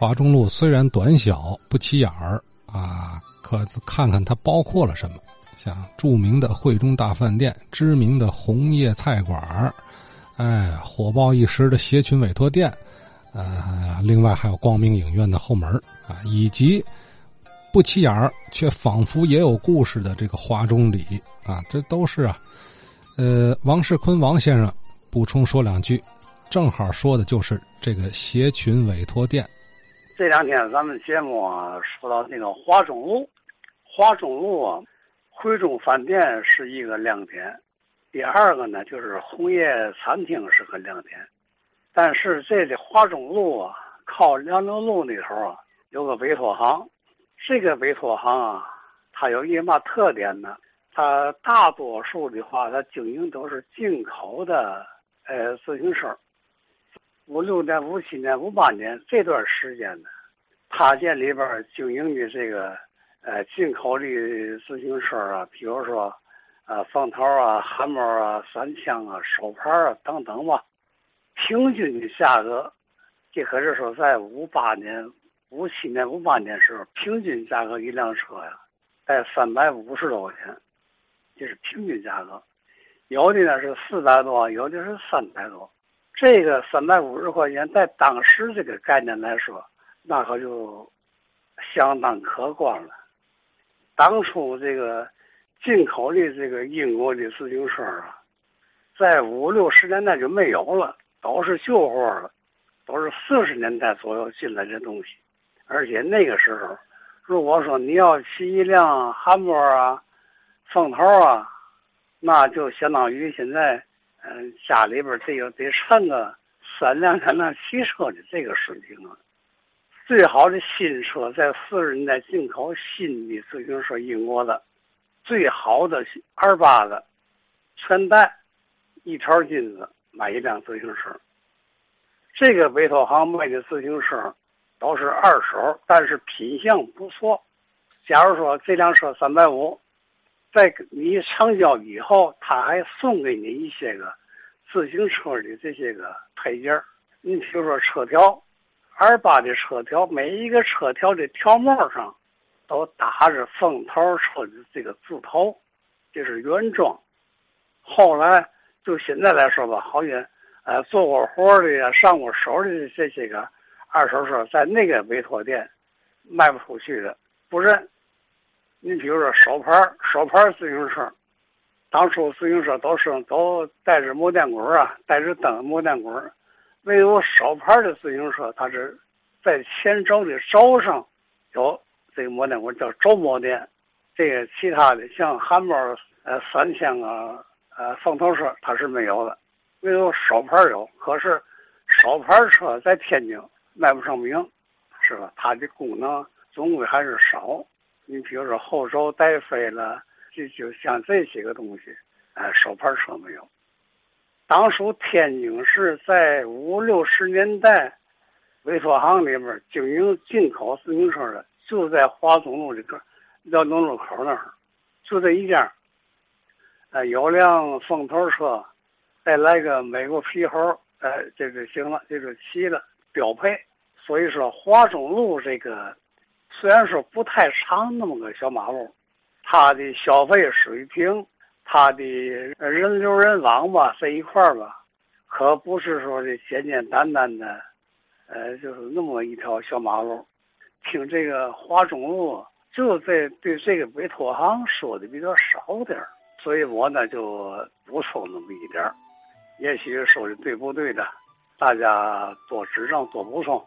华中路虽然短小不起眼儿啊，可看看它包括了什么，像著名的汇中大饭店、知名的红叶菜馆儿，哎，火爆一时的鞋群委托店，呃，另外还有光明影院的后门啊，以及不起眼儿却仿佛也有故事的这个华中里啊，这都是啊。呃，王世坤王先生补充说两句，正好说的就是这个鞋群委托店。这两天咱们节目啊说到那个华中路，华中路啊，汇中饭店是一个亮点。第二个呢，就是红叶餐厅是个亮点。但是这里华中路啊，靠辽宁路那头啊，有个委托行。这个委托行啊，它有一嘛特点呢？它大多数的话，它经营都是进口的，呃，自行车。五六年、五七年、五八年这段时间呢，他店里边经营的这个，呃，进口的自行车啊，比如说，呃，方头啊、汗毛啊、三枪啊、手牌啊等等吧，平均的价格，这可是说在五八年、五七年、五八年时候，平均价格一辆车呀，在三百五十多块钱。这是平均价格，有的呢是四百多，有的是三百多。这个三百五十块钱，在当时这个概念来说，那可就相当可观了。当初这个进口的这个英国的自行车啊，在五六十年代就没有了，都是旧货了，都是四十年代左右进来的东西。而且那个时候，如果说你要骑一辆汉摩啊。风头啊，那就相当于现在，嗯，家里边得有得剩个三辆三辆汽车的这个水平啊。最好的新车在四十年代进口新的自行车，英国的，最好的二八的，全带一条金子买一辆自行车。这个委托行卖的自行车都是二手，但是品相不错。假如说这辆车三百五。在你成交以后，他还送给你一些个自行车的这些个配件你比如说车条，二八的车条，每一个车条的条帽上都打着凤头车的这个字头，这是原装。后来就现在来说吧，好像呃做过活的呀、上过手的这些个二手车，在那个委托店卖不出去的，不认。你比如说手牌手牌自行车，当初自行车都是都带着摩电棍啊，带着灯摩电棍唯有手牌的自行车，它是在前轴的轴上有这个摩电滚，叫轴摩电。这个其他的像汉堡、呃三枪啊、呃风头车，它是没有的，唯有手牌有。可是手牌车在天津卖不上名，是吧？它的功能总归还是少。你比如说后轴带飞了，就就像这些个东西，哎，手牌车没有。当初天津市在五六十年代，委托行里边经营进口自行车的，就在华中路这个辽宁路口那儿，就这一家。呃，有辆风头车，再来个美国皮猴，哎，这就行了，这就齐了，标配。所以说华中路这个。虽然说不太长那么个小马路，它的消费水平，它的人流人往吧这一块儿吧，可不是说的简简单单的，呃，就是那么一条小马路。听这个华中路，就这对这个委托行说的比较少点儿，所以我呢就补充那么一点，也许说的对不对的，大家多指正多补充。